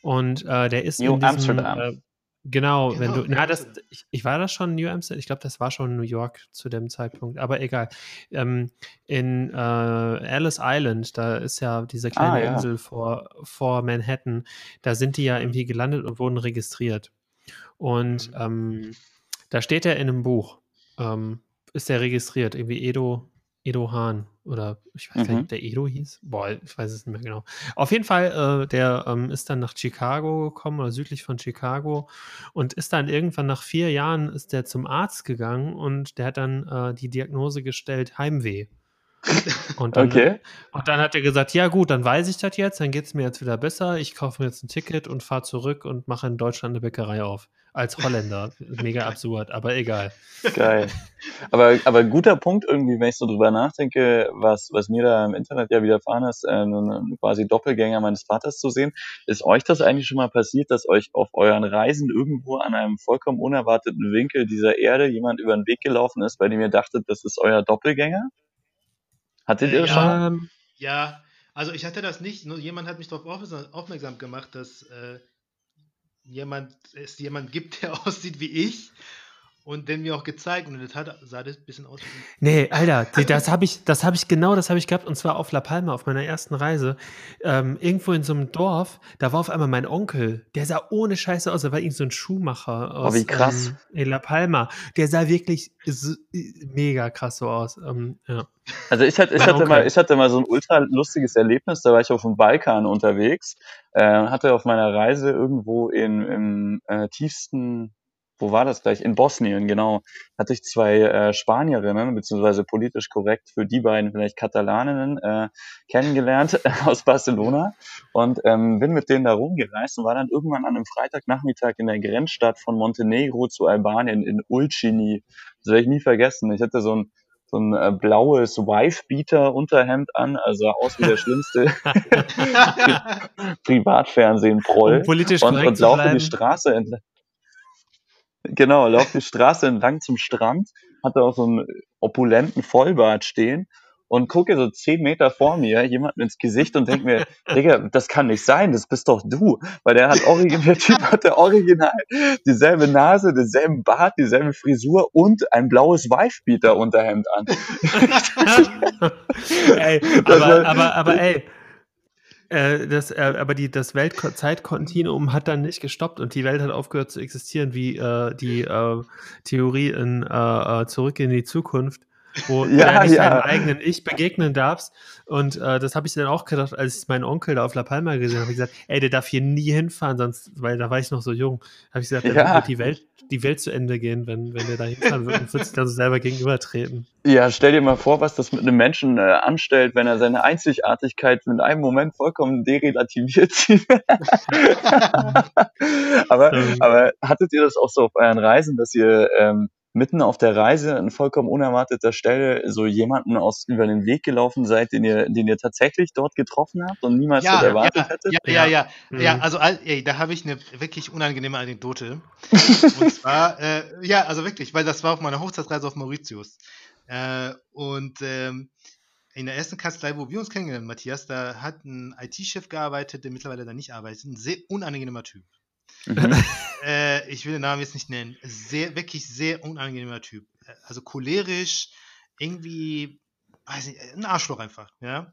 Und äh, der ist New in diesem, Amsterdam. Äh, Genau, genau, wenn du, na, das, ich, ich war das schon New Amsterdam, ich glaube, das war schon New York zu dem Zeitpunkt, aber egal. Ähm, in äh, Alice Island, da ist ja diese kleine ah, ja. Insel vor, vor Manhattan, da sind die ja irgendwie gelandet und wurden registriert. Und mhm. ähm, da steht er in einem Buch, ähm, ist er registriert, irgendwie Edo Edo Hahn oder ich weiß mhm. nicht, ob der Edo hieß. Boah, ich weiß es nicht mehr genau. Auf jeden Fall, äh, der ähm, ist dann nach Chicago gekommen oder südlich von Chicago und ist dann irgendwann nach vier Jahren ist der zum Arzt gegangen und der hat dann äh, die Diagnose gestellt Heimweh. Und dann, okay. und dann hat er gesagt, ja gut, dann weiß ich das jetzt, dann geht es mir jetzt wieder besser. Ich kaufe mir jetzt ein Ticket und fahre zurück und mache in Deutschland eine Bäckerei auf als Holländer. Mega absurd, aber egal. Geil. Aber, aber guter Punkt irgendwie, wenn ich so drüber nachdenke, was, was mir da im Internet ja widerfahren ist, äh, quasi Doppelgänger meines Vaters zu sehen. Ist euch das eigentlich schon mal passiert, dass euch auf euren Reisen irgendwo an einem vollkommen unerwarteten Winkel dieser Erde jemand über den Weg gelaufen ist, bei dem ihr dachtet, das ist euer Doppelgänger? Hattet ihr das ja, schon? Ja, Also ich hatte das nicht, nur jemand hat mich darauf aufmerksam gemacht, dass äh, jemand, es jemand gibt, der aussieht wie ich und den mir auch gezeigt und das hat, sah das ein bisschen aus. Nee, Alter, das habe ich, das habe ich genau, das habe ich gehabt und zwar auf La Palma auf meiner ersten Reise. Ähm, irgendwo in so einem Dorf, da war auf einmal mein Onkel, der sah ohne Scheiße aus, da war irgendwie so ein Schuhmacher aus oh, wie krass. Ähm, in La Palma. Der sah wirklich so, mega krass so aus. Ähm, ja. Also ich hatte, ich hatte mal, ich hatte mal so ein ultra lustiges Erlebnis, da war ich auf dem Balkan unterwegs, äh, hatte auf meiner Reise irgendwo in, im äh, tiefsten wo war das gleich? In Bosnien, genau. Hatte ich zwei äh, Spanierinnen, beziehungsweise politisch korrekt für die beiden vielleicht Katalaninnen äh, kennengelernt äh, aus Barcelona und ähm, bin mit denen da rumgereist und war dann irgendwann an einem Freitagnachmittag in der Grenzstadt von Montenegro zu Albanien in Ulcini. Das werde ich nie vergessen. Ich hatte so ein so ein äh, blaues Wife-Beater-Unterhemd an, also aus wie der schlimmste Privatfernsehen-Proll. Um politisch und, und laufe die Straße entlang. Genau, laufe die Straße entlang zum Strand, hatte auch so einen opulenten Vollbart stehen und gucke so zehn Meter vor mir jemanden ins Gesicht und denke mir, Digga, das kann nicht sein, das bist doch du. Weil der hat original, der Typ hatte original dieselbe Nase, denselben Bart, dieselbe Frisur und ein blaues Wife-Beater-Unterhemd an. ey, aber, aber, aber ey, äh, das, äh, aber die, das Weltzeitkontinuum hat dann nicht gestoppt und die Welt hat aufgehört zu existieren, wie äh, die äh, Theorie in äh, Zurück in die Zukunft, wo ja, du nicht ja. deinem eigenen Ich begegnen darfst. Und das habe ich dann auch gedacht, als ich meinen Onkel da auf La Palma gesehen habe, ich gesagt, ey, der darf hier nie hinfahren, sonst, weil da war ich noch so jung, habe ich gesagt, ja. wird die Welt, die Welt zu Ende gehen, wenn, wenn der da hinfahren wird und wird sich dann so selber gegenübertreten. Ja, stell dir mal vor, was das mit einem Menschen äh, anstellt, wenn er seine Einzigartigkeit in einem Moment vollkommen derelativiert sieht. aber, aber hattet ihr das auch so auf euren Reisen, dass ihr ähm, mitten auf der Reise an vollkommen unerwarteter Stelle so jemanden aus über den Weg gelaufen seid, den ihr, den ihr tatsächlich dort getroffen habt und niemals ja, erwartet ja, hättet? Ja, ja, ja. Mhm. ja also ey, da habe ich eine wirklich unangenehme Anekdote. und zwar, äh, ja, also wirklich, weil das war auf meiner Hochzeitsreise auf Mauritius. Äh, und ähm, in der ersten Kanzlei, wo wir uns kennengelernt, Matthias, da hat ein IT-Chef gearbeitet, der mittlerweile da nicht arbeitet. Ein sehr unangenehmer Typ. Mhm. äh, ich will den Namen jetzt nicht nennen. Sehr, wirklich sehr unangenehmer Typ. Äh, also cholerisch, irgendwie, weiß nicht, ein Arschloch einfach, ja.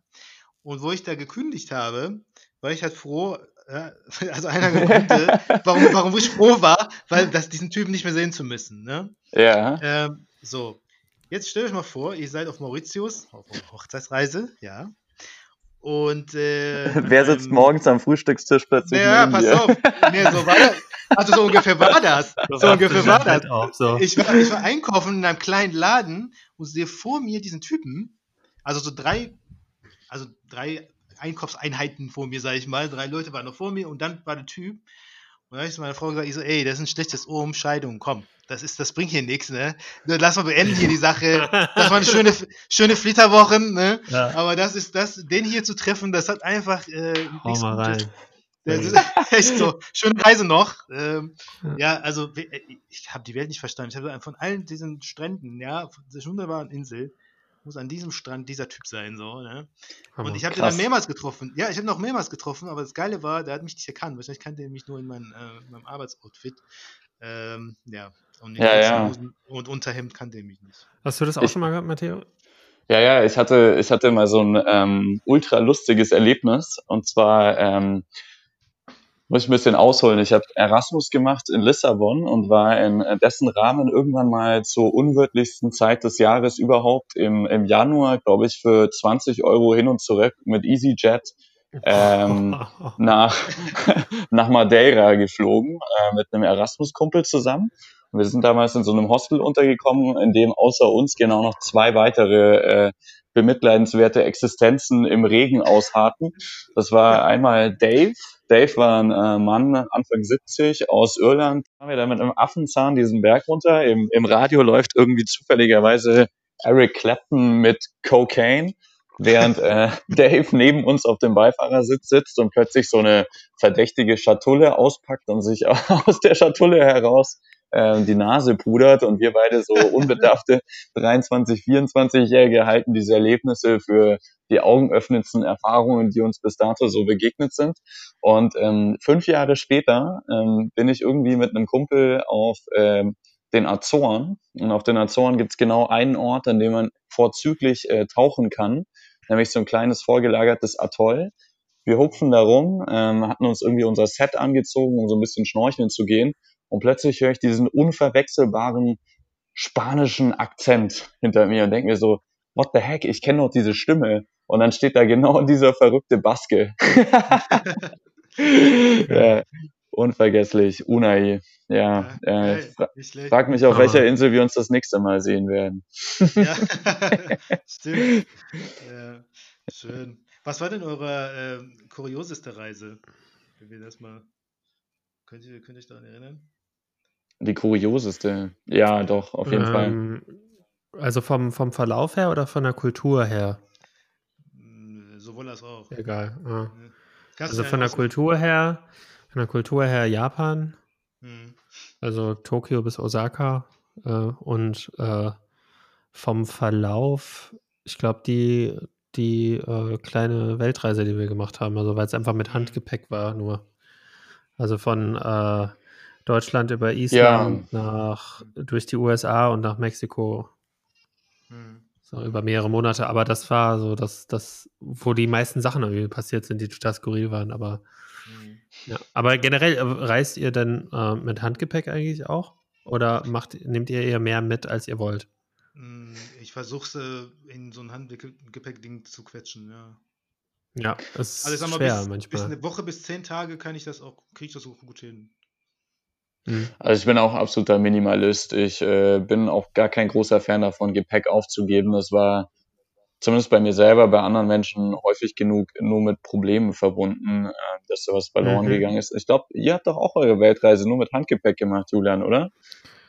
Und wo ich da gekündigt habe, war ich halt froh, ja, also einer Gründe, warum, warum ich froh war, weil das diesen Typen nicht mehr sehen zu müssen, ne? Ja. Ähm, so. Jetzt stellt euch mal vor, ihr seid auf Mauritius, auf Hochzeitsreise, ja. Und äh, wer sitzt ähm, morgens am Frühstückstisch plötzlich? Ja, pass dir? auf. Nee, so war das. Also so ungefähr war das. So ungefähr war das. Auch, so. ich, war, ich war einkaufen in einem kleinen Laden und sehe vor mir diesen Typen, also so drei, also drei Einkaufseinheiten vor mir, sage ich mal. Drei Leute waren noch vor mir und dann war der Typ. Und dann habe ich zu meiner Frau gesagt, ich so, ey, das ist ein schlechtes Ohr um Scheidung, komm das ist, das bringt hier nichts, ne? Lass mal beenden hier die Sache. Das war eine schöne, schöne Flitterwoche, ne? Ja. Aber das ist das, den hier zu treffen, das hat einfach äh, Hau mal rein. Das ist echt so. Schöne Reise noch. Ähm, ja. ja. also ich habe die Welt nicht verstanden. Ich habe von allen diesen Stränden, ja, von dieser wunderbaren Insel, muss an diesem Strand dieser Typ sein, so, ne? Und ich habe den dann mehrmals getroffen. Ja, ich habe noch mehrmals getroffen, aber das Geile war, der hat mich nicht erkannt. Wahrscheinlich kannte er mich nur in meinem, äh, meinem Arbeitsoutfit. Ähm, ja, und, ja, ja. und Unterhemd kannte er mich nicht. Hast du das auch ich, schon mal gehabt, Matteo? Ja, ja, ich hatte, ich hatte mal so ein ähm, ultra lustiges Erlebnis. Und zwar ähm, muss ich ein bisschen ausholen. Ich habe Erasmus gemacht in Lissabon und war in dessen Rahmen irgendwann mal zur unwirtlichsten Zeit des Jahres überhaupt im, im Januar, glaube ich, für 20 Euro hin und zurück mit EasyJet ähm, nach, nach Madeira geflogen äh, mit einem Erasmus-Kumpel zusammen. wir sind damals in so einem Hostel untergekommen, in dem außer uns genau noch zwei weitere äh, bemitleidenswerte Existenzen im Regen ausharten. Das war einmal Dave. Dave war ein äh, Mann, Anfang 70, aus Irland. Haben wir da mit einem Affenzahn diesen Berg runter. Im, Im Radio läuft irgendwie zufälligerweise Eric Clapton mit Cocaine während äh, Dave neben uns auf dem Beifahrersitz sitzt und plötzlich so eine verdächtige Schatulle auspackt und sich aus der Schatulle heraus äh, die Nase pudert und wir beide so unbedarfte 23, 24-Jährige halten diese Erlebnisse für die augenöffnendsten Erfahrungen, die uns bis dato so begegnet sind. Und ähm, fünf Jahre später ähm, bin ich irgendwie mit einem Kumpel auf ähm, den Azoren. Und auf den Azoren gibt es genau einen Ort, an dem man vorzüglich äh, tauchen kann, nämlich so ein kleines vorgelagertes Atoll. Wir hupfen da rum, ähm, hatten uns irgendwie unser Set angezogen, um so ein bisschen schnorcheln zu gehen. Und plötzlich höre ich diesen unverwechselbaren spanischen Akzent hinter mir und denke mir so, what the heck, ich kenne doch diese Stimme. Und dann steht da genau dieser verrückte Baske. ja, unvergesslich, Unai. Ja, ja äh, fra frag mich, auf welcher Insel wir uns das nächste Mal sehen werden. ja, stimmt. Ja, schön. Was war denn eure äh, kurioseste Reise? Wenn wir das mal. Könnt ihr, könnt ihr euch daran erinnern? Die kurioseste. Ja, doch, auf jeden ähm, Fall. Also vom, vom Verlauf her oder von der Kultur her? Hm, sowohl als auch. Egal. Ja. Also von der Kultur her, von der Kultur her Japan. Hm. Also Tokio bis Osaka. Äh, und äh, vom Verlauf, ich glaube, die, die äh, kleine Weltreise, die wir gemacht haben, also weil es einfach mit hm. Handgepäck war, nur. Also von äh, Deutschland über Island ja. nach durch die USA und nach Mexiko. Hm. So über mehrere Monate. Aber das war so, dass das, wo die meisten Sachen irgendwie passiert sind, die total skurril waren. Aber. Ja. Aber generell äh, reist ihr denn äh, mit Handgepäck eigentlich auch? Oder macht, nehmt ihr eher mehr mit, als ihr wollt? Hm, ich versuche es äh, in so ein Handgepäck-Ding zu quetschen, ja. Ja, es also, ist mal, schwer bis, manchmal. Bis eine Woche bis zehn Tage kann ich das auch, kriege ich das auch gut hin. Mhm. Also ich bin auch absoluter Minimalist. Ich äh, bin auch gar kein großer Fan davon, Gepäck aufzugeben. Das war zumindest bei mir selber, bei anderen Menschen häufig genug nur mit Problemen verbunden, äh, dass da was verloren mhm. gegangen ist. Ich glaube, ihr habt doch auch eure Weltreise nur mit Handgepäck gemacht, Julian, oder?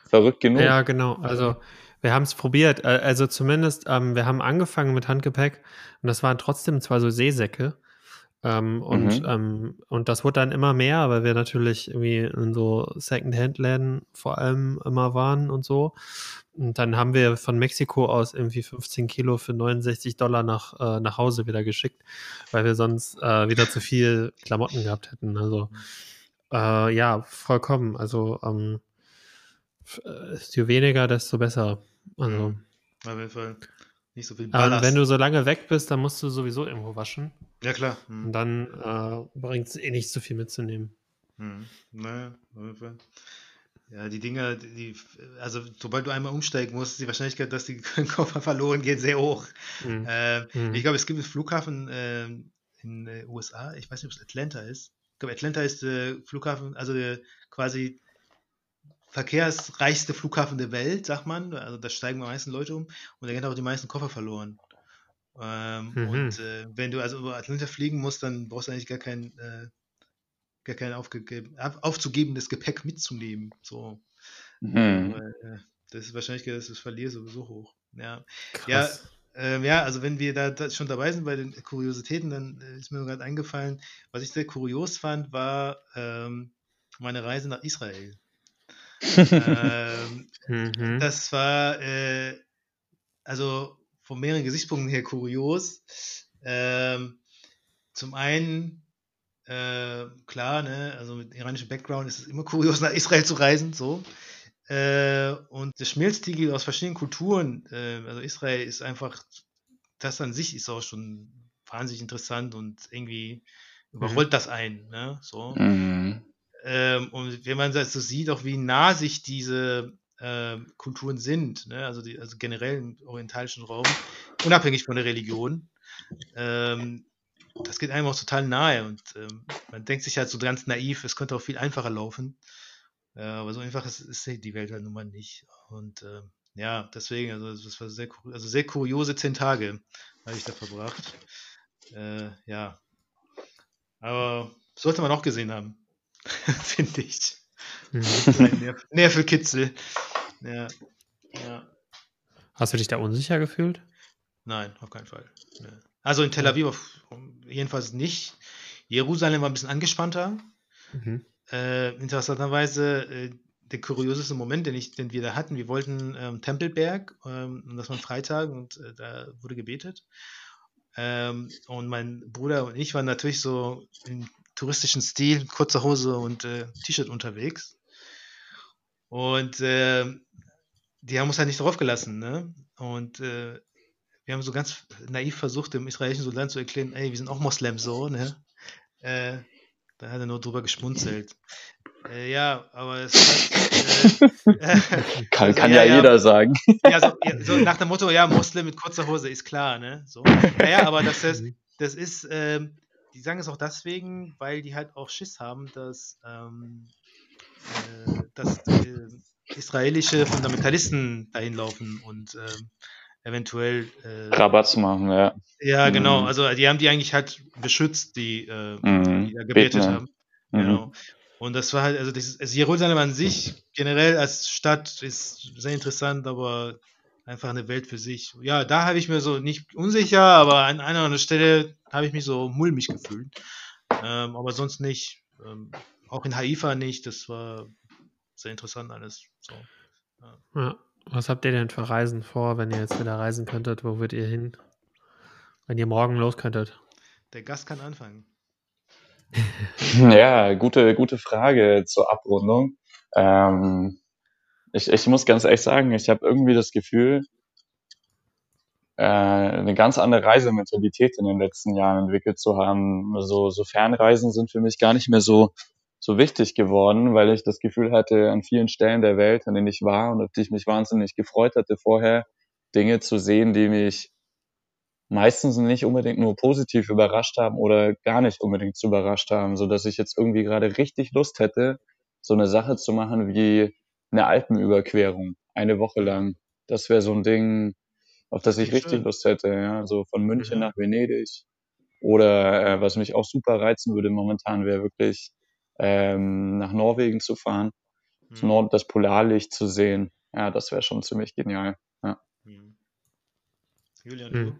Verrückt genug. Ja, genau. Also wir haben es probiert. Äh, also zumindest, ähm, wir haben angefangen mit Handgepäck und das waren trotzdem zwar so Seesäcke. Ähm, und, mhm. ähm, und das wurde dann immer mehr, weil wir natürlich irgendwie in so Second-Hand-Läden vor allem immer waren und so. Und dann haben wir von Mexiko aus irgendwie 15 Kilo für 69 Dollar nach, äh, nach Hause wieder geschickt, weil wir sonst äh, wieder zu viel Klamotten gehabt hätten. Also äh, ja, vollkommen. Also ähm, äh, je weniger, desto besser. Also. Mhm. Auf jeden Fall. Nicht so viel Ballast. Aber wenn du so lange weg bist, dann musst du sowieso irgendwo waschen. Ja, klar. Mhm. Und dann äh, bringt es eh nicht so viel mitzunehmen. Mhm. Naja, ja, die Dinger, die, also sobald du einmal umsteigen musst, ist die Wahrscheinlichkeit, dass die Koffer verloren gehen, sehr hoch. Mhm. Äh, mhm. Ich glaube, es gibt einen Flughafen äh, in den äh, USA, ich weiß nicht, ob es Atlanta ist. Ich glaube, Atlanta ist der Flughafen, also der quasi verkehrsreichste Flughafen der Welt, sagt man. Also da steigen am meisten Leute um und da gehen auch die meisten Koffer verloren. Ähm, mhm. Und äh, wenn du also über Atlanta fliegen musst, dann brauchst du eigentlich gar kein, äh, gar kein aufzugebendes Gepäck mitzunehmen. So. Mhm. Aber, äh, das ist wahrscheinlich, dass du es verlierst, sowieso hoch. Ja, Krass. ja, ähm, ja, also wenn wir da, da, schon dabei sind bei den Kuriositäten, dann äh, ist mir gerade eingefallen, was ich sehr kurios fand, war ähm, meine Reise nach Israel ähm, mhm. Das war äh, also von mehreren Gesichtspunkten her kurios. Ähm, zum einen, äh, klar, ne, also mit iranischem Background ist es immer kurios, nach Israel zu reisen, so. Äh, und das Schmelztiegel aus verschiedenen Kulturen, äh, also Israel ist einfach, das an sich ist auch schon wahnsinnig interessant und irgendwie überrollt mhm. das ein, ne, so. Mhm. Ähm, und wenn man so sieht, auch wie nah sich diese äh, Kulturen sind, ne? also, die, also generell im orientalischen Raum, unabhängig von der Religion, ähm, das geht einem auch total nahe und ähm, man denkt sich halt so ganz naiv, es könnte auch viel einfacher laufen. Äh, aber so einfach ist, ist, die Welt halt nun mal nicht. Und äh, ja, deswegen, also das war sehr, also sehr kuriose zehn Tage habe ich da verbracht. Äh, ja. Aber sollte man auch gesehen haben. finde ich. Mhm. Nerv Nervenkitzel. Ja. ja. Hast du dich da unsicher gefühlt? Nein, auf keinen Fall. Also in Tel Aviv jedenfalls nicht. Jerusalem war ein bisschen angespannter. Mhm. Äh, interessanterweise äh, der kurioseste Moment, den, ich, den wir da hatten. Wir wollten ähm, Tempelberg, ähm, und das war ein Freitag und äh, da wurde gebetet. Ähm, und mein Bruder und ich waren natürlich so im touristischen Stil, kurzer Hose und äh, T-Shirt unterwegs. Und äh, die haben uns halt nicht draufgelassen. Ne? Und äh, wir haben so ganz naiv versucht, dem israelischen Soldaten zu erklären, ey, wir sind auch Moslems so, ne? Äh, da hat er nur drüber geschmunzelt. Äh, ja, aber es hat, äh, kann, also, kann ja, ja, jeder sagen. Ja so, ja so, nach dem Motto, ja, Moslem mit kurzer Hose ist klar, ne? So. Naja, aber das ist, das ist, ähm, die sagen es auch deswegen, weil die halt auch Schiss haben, dass, ähm, äh, dass äh, israelische Fundamentalisten dahin laufen und ähm, eventuell äh, Rabatz machen, ja. Ja, genau. Mhm. Also die haben die eigentlich halt beschützt, die, äh, mhm. die da gebetet haben. Mhm. Genau. Und das war halt, also, das, also Jerusalem an sich generell als Stadt ist sehr interessant, aber einfach eine Welt für sich. Ja, da habe ich mir so nicht unsicher, aber an einer oder anderen Stelle habe ich mich so mulmig gefühlt. Ähm, aber sonst nicht. Ähm, auch in Haifa nicht. Das war sehr interessant alles. So, ja. ja. Was habt ihr denn für Reisen vor, wenn ihr jetzt wieder reisen könntet? Wo würdet ihr hin? Wenn ihr morgen los könntet? Der Gast kann anfangen. ja, gute, gute Frage zur Abrundung. Ähm, ich, ich muss ganz ehrlich sagen, ich habe irgendwie das Gefühl, äh, eine ganz andere Reisementalität in den letzten Jahren entwickelt zu haben. So, so Fernreisen sind für mich gar nicht mehr so so wichtig geworden, weil ich das Gefühl hatte, an vielen Stellen der Welt, an denen ich war und auf die ich mich wahnsinnig gefreut hatte vorher, Dinge zu sehen, die mich meistens nicht unbedingt nur positiv überrascht haben oder gar nicht unbedingt zu überrascht haben, so dass ich jetzt irgendwie gerade richtig Lust hätte, so eine Sache zu machen wie eine Alpenüberquerung, eine Woche lang. Das wäre so ein Ding, auf das ich richtig schön. Lust hätte, ja, so von München mhm. nach Venedig. Oder äh, was mich auch super reizen würde momentan, wäre wirklich ähm, nach Norwegen zu fahren, mhm. das, Nord das Polarlicht zu sehen. Ja, das wäre schon ziemlich genial. Ja. Mhm. Julian, mhm.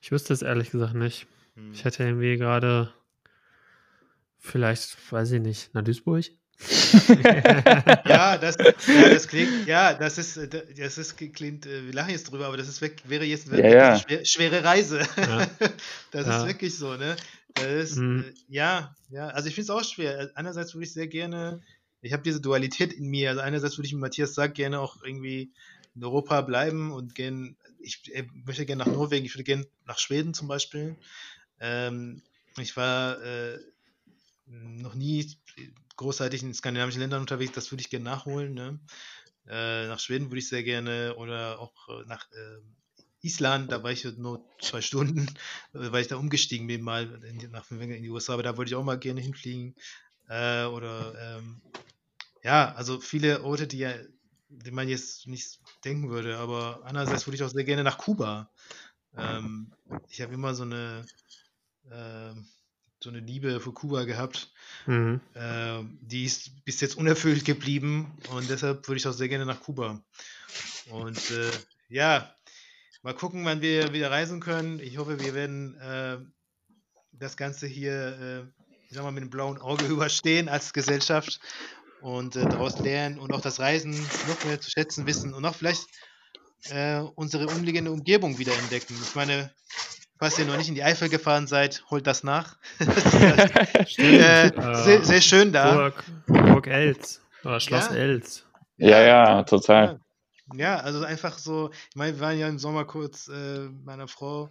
Ich wüsste es ehrlich gesagt nicht. Mhm. Ich hätte irgendwie gerade vielleicht, weiß ich nicht, nach Duisburg. Ja, das, ja, das klingt, ja, das ist, das ist, klingt, äh, wir lachen jetzt drüber, aber das ist, wäre jetzt ja, ja. eine schwer, schwere Reise. Ja. Das ist wirklich so, ne? Ist, mhm. äh, ja, ja, also ich finde es auch schwer. Einerseits würde ich sehr gerne, ich habe diese Dualität in mir. Also einerseits würde ich mit Matthias sagt gerne auch irgendwie in Europa bleiben und gehen, ich äh, möchte gerne nach Norwegen, ich würde gerne nach Schweden zum Beispiel. Ähm, ich war äh, noch nie großartig in skandinavischen Ländern unterwegs, das würde ich gerne nachholen. Ne? Äh, nach Schweden würde ich sehr gerne oder auch äh, nach äh, Island, da war ich nur zwei Stunden, äh, weil ich da umgestiegen bin, mal in, nach in die USA, aber da wollte ich auch mal gerne hinfliegen. Äh, oder ähm, ja, also viele Orte, die, ja, die man jetzt nicht denken würde, aber andererseits würde ich auch sehr gerne nach Kuba. Ähm, ich habe immer so eine äh, so eine Liebe für Kuba gehabt. Mhm. Äh, die ist bis jetzt unerfüllt geblieben und deshalb würde ich auch sehr gerne nach Kuba. Und äh, ja, Mal gucken, wann wir wieder reisen können. Ich hoffe, wir werden äh, das Ganze hier, äh, ich sag mal, mit einem blauen Auge überstehen als Gesellschaft und äh, daraus lernen und auch das Reisen noch mehr zu schätzen wissen und auch vielleicht äh, unsere umliegende Umgebung wieder entdecken. Ich meine, falls ihr noch nicht in die Eifel gefahren seid, holt das nach. das äh, sehr, sehr, schön da. Burg, Burg Els oder Schloss ja. Els. Ja, ja, total. Ja. Also einfach so, ich meine, wir waren ja im Sommer kurz äh, meiner Frau,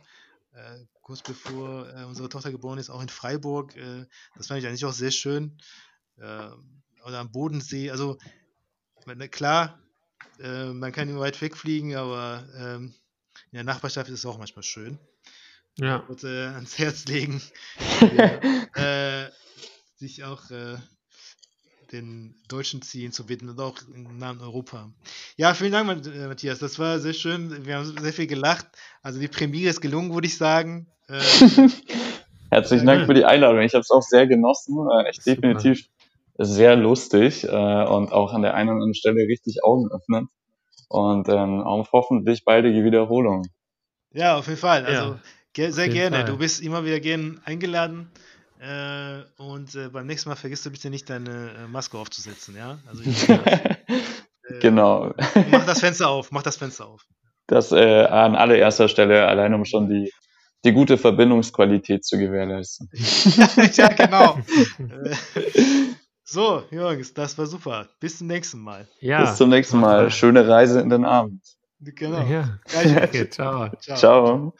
äh, kurz bevor äh, unsere Tochter geboren ist, auch in Freiburg. Äh, das fand ich eigentlich auch sehr schön. Ähm, oder am Bodensee. Also, meine, klar, äh, man kann immer weit wegfliegen, aber ähm, in der Nachbarschaft ist es auch manchmal schön. Ja. Und, äh, ans Herz legen, ja, sich auch den deutschen Zielen zu widmen und auch im Namen Europa. Ja, vielen Dank, äh, Matthias. Das war sehr schön. Wir haben sehr viel gelacht. Also die Premiere ist gelungen, würde ich sagen. Äh, Herzlichen Dank für die Einladung. Ich habe es auch sehr genossen. Äh, echt Super. definitiv sehr lustig und auch an der einen oder anderen Stelle richtig Augen öffnen. Und ähm, auf hoffentlich baldige Wiederholung. Ja, auf jeden Fall. Also ja, sehr gerne. Fall. Du bist immer wieder gern eingeladen. Äh, und äh, beim nächsten Mal vergisst du bitte nicht deine äh, Maske aufzusetzen, ja? Also äh, genau. Mach das Fenster auf, mach das Fenster auf. Das äh, an allererster Stelle, allein um schon die, die gute Verbindungsqualität zu gewährleisten. ja, genau. so, Jungs, das war super. Bis zum nächsten Mal. Ja, Bis zum nächsten Mal. Schöne Reise in den Abend. Genau. Ja. Okay, ciao. ciao. ciao.